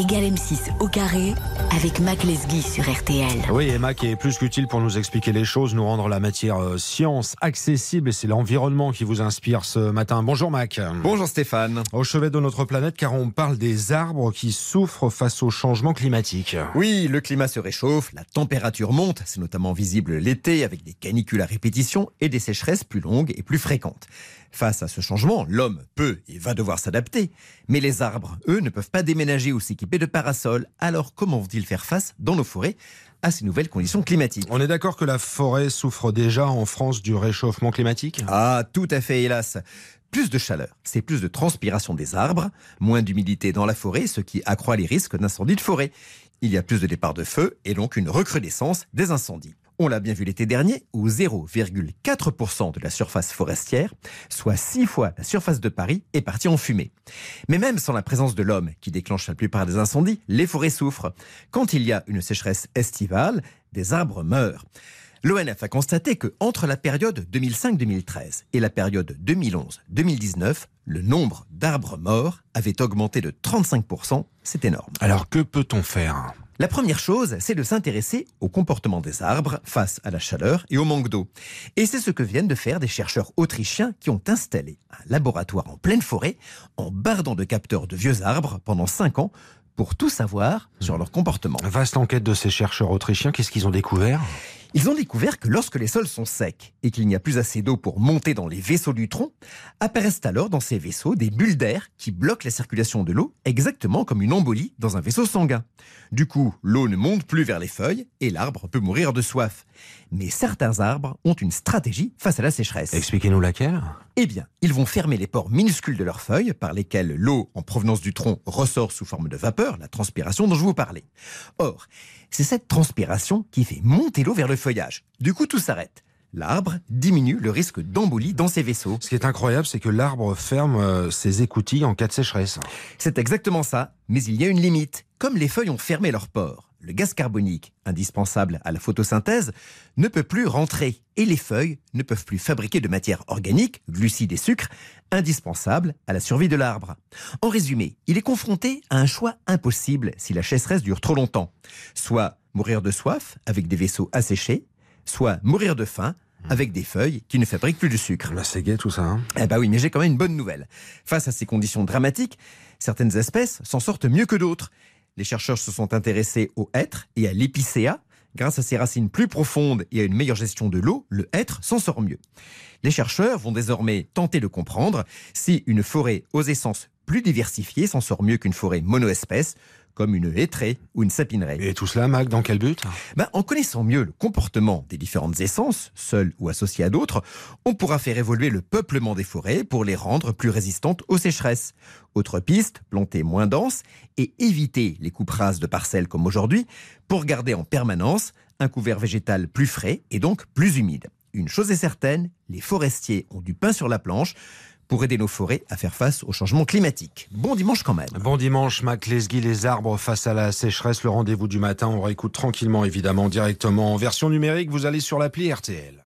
égale M6 au carré avec Mac Lesguy sur RTL. Oui, et Mac est plus qu'utile pour nous expliquer les choses, nous rendre la matière euh, science accessible et c'est l'environnement qui vous inspire ce matin. Bonjour Mac. Bonjour Stéphane. Au chevet de notre planète car on parle des arbres qui souffrent face au changement climatique. Oui, le climat se réchauffe, la température monte, c'est notamment visible l'été avec des canicules à répétition et des sécheresses plus longues et plus fréquentes. Face à ce changement, l'homme peut et va devoir s'adapter. Mais les arbres, eux, ne peuvent pas déménager ou s'équiper de parasols. Alors comment vont-ils faire face dans nos forêts à ces nouvelles conditions climatiques? On est d'accord que la forêt souffre déjà en France du réchauffement climatique? Ah, tout à fait, hélas. Plus de chaleur, c'est plus de transpiration des arbres, moins d'humidité dans la forêt, ce qui accroît les risques d'incendie de forêt. Il y a plus de départs de feu et donc une recrudescence des incendies. On l'a bien vu l'été dernier, où 0,4% de la surface forestière, soit 6 fois la surface de Paris, est partie en fumée. Mais même sans la présence de l'homme qui déclenche la plupart des incendies, les forêts souffrent. Quand il y a une sécheresse estivale, des arbres meurent. L'ONF a constaté que entre la période 2005-2013 et la période 2011-2019, le nombre d'arbres morts avait augmenté de 35%. C'est énorme. Alors que peut-on faire? La première chose, c'est de s'intéresser au comportement des arbres face à la chaleur et au manque d'eau. Et c'est ce que viennent de faire des chercheurs autrichiens qui ont installé un laboratoire en pleine forêt en bardant de capteurs de vieux arbres pendant 5 ans pour tout savoir sur leur comportement. Vaste enquête de ces chercheurs autrichiens, qu'est-ce qu'ils ont découvert? Ils ont découvert que lorsque les sols sont secs et qu'il n'y a plus assez d'eau pour monter dans les vaisseaux du tronc, apparaissent alors dans ces vaisseaux des bulles d'air qui bloquent la circulation de l'eau, exactement comme une embolie dans un vaisseau sanguin. Du coup, l'eau ne monte plus vers les feuilles et l'arbre peut mourir de soif. Mais certains arbres ont une stratégie face à la sécheresse. Expliquez-nous laquelle Eh bien, ils vont fermer les pores minuscules de leurs feuilles par lesquels l'eau en provenance du tronc ressort sous forme de vapeur, la transpiration dont je vous parlais. Or, c'est cette transpiration qui fait monter l'eau vers le feuillage. Du coup, tout s'arrête l'arbre diminue le risque d'embolie dans ses vaisseaux. Ce qui est incroyable, c'est que l'arbre ferme euh, ses écoutilles en cas de sécheresse. C'est exactement ça, mais il y a une limite. Comme les feuilles ont fermé leurs pores, le gaz carbonique, indispensable à la photosynthèse, ne peut plus rentrer et les feuilles ne peuvent plus fabriquer de matière organique, glucides et sucres, indispensables à la survie de l'arbre. En résumé, il est confronté à un choix impossible si la sécheresse dure trop longtemps. Soit mourir de soif avec des vaisseaux asséchés, soit mourir de faim avec des feuilles qui ne fabriquent plus de sucre. Bah c'est gai tout ça. Hein eh bah oui, mais j'ai quand même une bonne nouvelle. Face à ces conditions dramatiques, certaines espèces s'en sortent mieux que d'autres. Les chercheurs se sont intéressés au hêtre et à l'épicéa. Grâce à ses racines plus profondes et à une meilleure gestion de l'eau, le hêtre s'en sort mieux. Les chercheurs vont désormais tenter de comprendre si une forêt aux essences plus diversifiées s'en sort mieux qu'une forêt monoespèce, comme une hêtraie ou une sapineraie. Et tout cela, Mac, dans quel but? Ben, En connaissant mieux le comportement des différentes essences, seules ou associées à d'autres, on pourra faire évoluer le peuplement des forêts pour les rendre plus résistantes aux sécheresses. Autre piste, planter moins dense et éviter les coupes rases de parcelles comme aujourd'hui pour garder en permanence un couvert végétal plus frais et donc plus humide. Une chose est certaine, les forestiers ont du pain sur la planche pour aider nos forêts à faire face au changement climatique. Bon dimanche quand même. Bon dimanche, Mac Lesguy, les arbres face à la sécheresse, le rendez-vous du matin. On réécoute tranquillement, évidemment, directement en version numérique. Vous allez sur l'appli RTL.